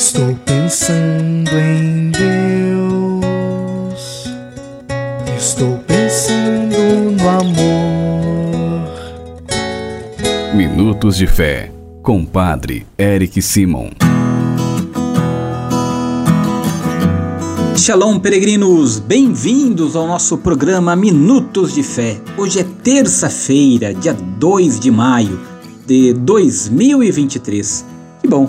Estou pensando em Deus. Estou pensando no amor. Minutos de Fé, com Padre Eric Simon. Shalom, peregrinos! Bem-vindos ao nosso programa Minutos de Fé. Hoje é terça-feira, dia 2 de maio de 2023. Que bom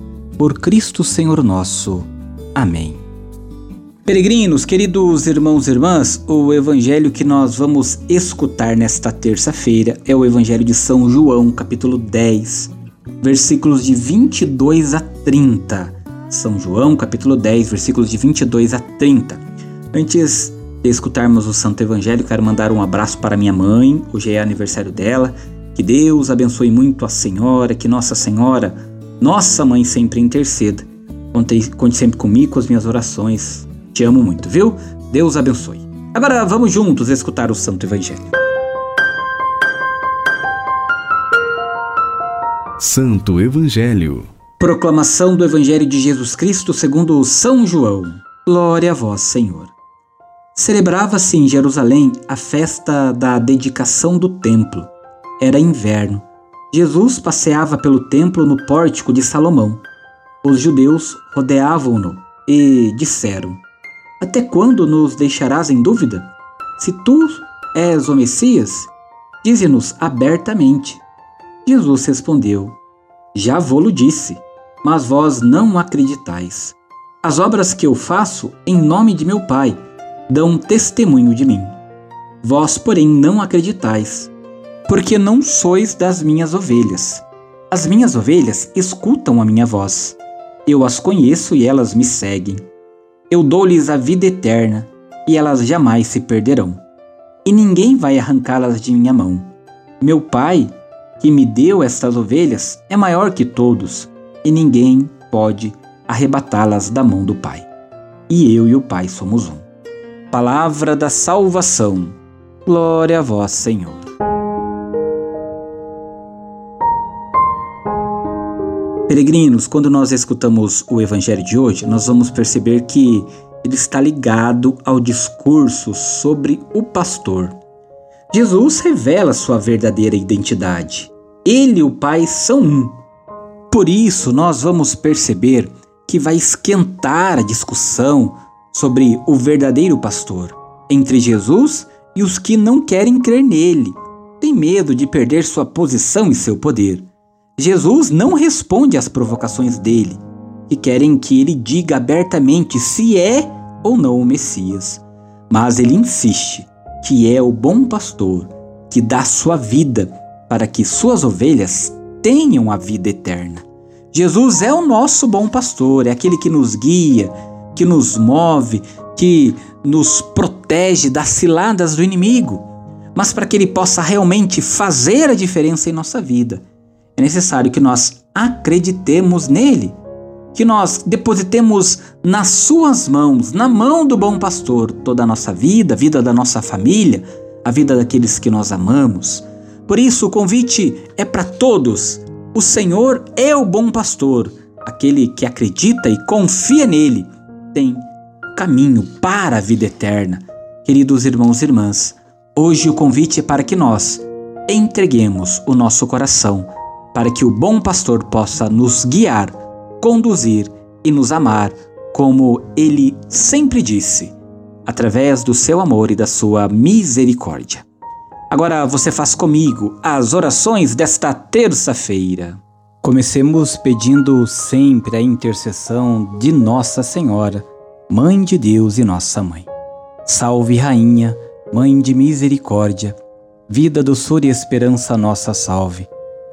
Por Cristo Senhor nosso. Amém. Peregrinos, queridos irmãos e irmãs, o evangelho que nós vamos escutar nesta terça-feira é o evangelho de São João, capítulo 10, versículos de 22 a 30. São João, capítulo 10, versículos de 22 a 30. Antes de escutarmos o Santo Evangelho, quero mandar um abraço para minha mãe, hoje é aniversário dela. Que Deus abençoe muito a Senhora, que Nossa Senhora, nossa mãe, sempre interceda. Conte, conte sempre comigo com as minhas orações. Te amo muito, viu? Deus abençoe. Agora vamos juntos escutar o Santo Evangelho. Santo Evangelho Proclamação do Evangelho de Jesus Cristo segundo São João. Glória a vós, Senhor. Celebrava-se em Jerusalém a festa da dedicação do templo. Era inverno. Jesus passeava pelo templo no pórtico de Salomão. Os judeus rodeavam-no e disseram: Até quando nos deixarás em dúvida? Se tu és o Messias, dize-nos abertamente. Jesus respondeu: Já vou-lo disse mas vós não acreditais. As obras que eu faço em nome de meu Pai dão testemunho de mim. Vós, porém, não acreditais, porque não sois das minhas ovelhas. As minhas ovelhas escutam a minha voz. Eu as conheço e elas me seguem. Eu dou-lhes a vida eterna, e elas jamais se perderão. E ninguém vai arrancá-las de minha mão. Meu Pai, que me deu estas ovelhas, é maior que todos e ninguém pode arrebatá-las da mão do Pai. E eu e o Pai somos um. Palavra da salvação. Glória a vós, Senhor. Peregrinos, quando nós escutamos o evangelho de hoje, nós vamos perceber que ele está ligado ao discurso sobre o pastor. Jesus revela sua verdadeira identidade. Ele e o Pai são um por isso, nós vamos perceber que vai esquentar a discussão sobre o verdadeiro pastor entre Jesus e os que não querem crer nele, têm medo de perder sua posição e seu poder. Jesus não responde às provocações dele, que querem que ele diga abertamente se é ou não o Messias, mas ele insiste que é o bom pastor que dá sua vida para que suas ovelhas tenham a vida eterna. Jesus é o nosso bom pastor, é aquele que nos guia, que nos move, que nos protege das ciladas do inimigo. Mas para que ele possa realmente fazer a diferença em nossa vida, é necessário que nós acreditemos nele, que nós depositemos nas suas mãos, na mão do bom pastor, toda a nossa vida, a vida da nossa família, a vida daqueles que nós amamos. Por isso, o convite é para todos o Senhor é o bom pastor. Aquele que acredita e confia nele tem caminho para a vida eterna. Queridos irmãos e irmãs, hoje o convite é para que nós entreguemos o nosso coração para que o bom pastor possa nos guiar, conduzir e nos amar, como ele sempre disse, através do seu amor e da sua misericórdia. Agora você faz comigo as orações desta terça-feira. Comecemos pedindo sempre a intercessão de Nossa Senhora, Mãe de Deus e Nossa Mãe. Salve, Rainha, Mãe de Misericórdia, vida, doçura e esperança nossa salve.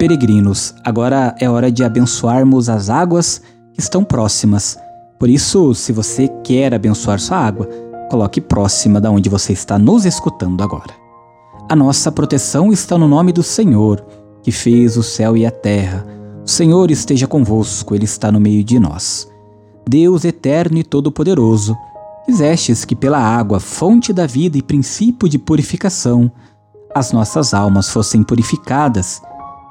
Peregrinos, agora é hora de abençoarmos as águas que estão próximas. Por isso, se você quer abençoar sua água, coloque próxima da onde você está nos escutando agora. A nossa proteção está no nome do Senhor, que fez o céu e a terra. O Senhor esteja convosco, Ele está no meio de nós. Deus eterno e todo-poderoso, quisestes que pela água, fonte da vida e princípio de purificação, as nossas almas fossem purificadas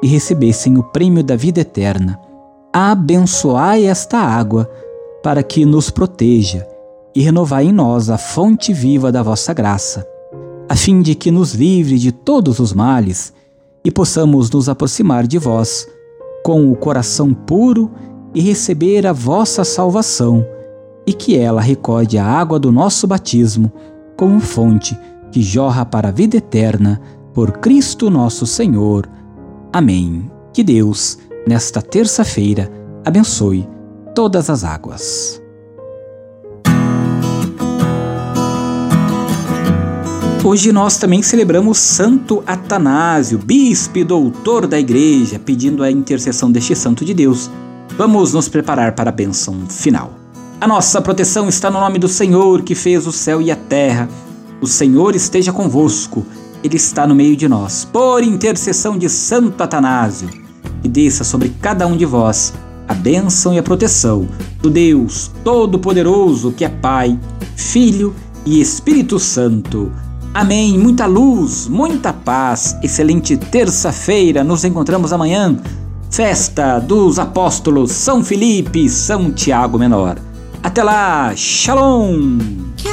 e recebessem o prêmio da vida eterna abençoai esta água, para que nos proteja, e renovai em nós a fonte viva da vossa graça, a fim de que nos livre de todos os males e possamos nos aproximar de vós com o coração puro e receber a vossa salvação, e que ela recorde a água do nosso batismo como fonte que jorra para a vida eterna, por Cristo nosso Senhor. Amém. Que Deus nesta terça-feira, abençoe todas as águas. Hoje nós também celebramos Santo Atanásio, bispo e doutor da igreja, pedindo a intercessão deste santo de Deus. Vamos nos preparar para a bênção final. A nossa proteção está no nome do Senhor que fez o céu e a terra. O Senhor esteja convosco, Ele está no meio de nós. Por intercessão de Santo Atanásio, e desça sobre cada um de vós a bênção e a proteção do Deus Todo-Poderoso, que é Pai, Filho e Espírito Santo. Amém. Muita luz, muita paz. Excelente terça-feira. Nos encontramos amanhã. Festa dos apóstolos São Felipe e São Tiago Menor. Até lá. Shalom. Que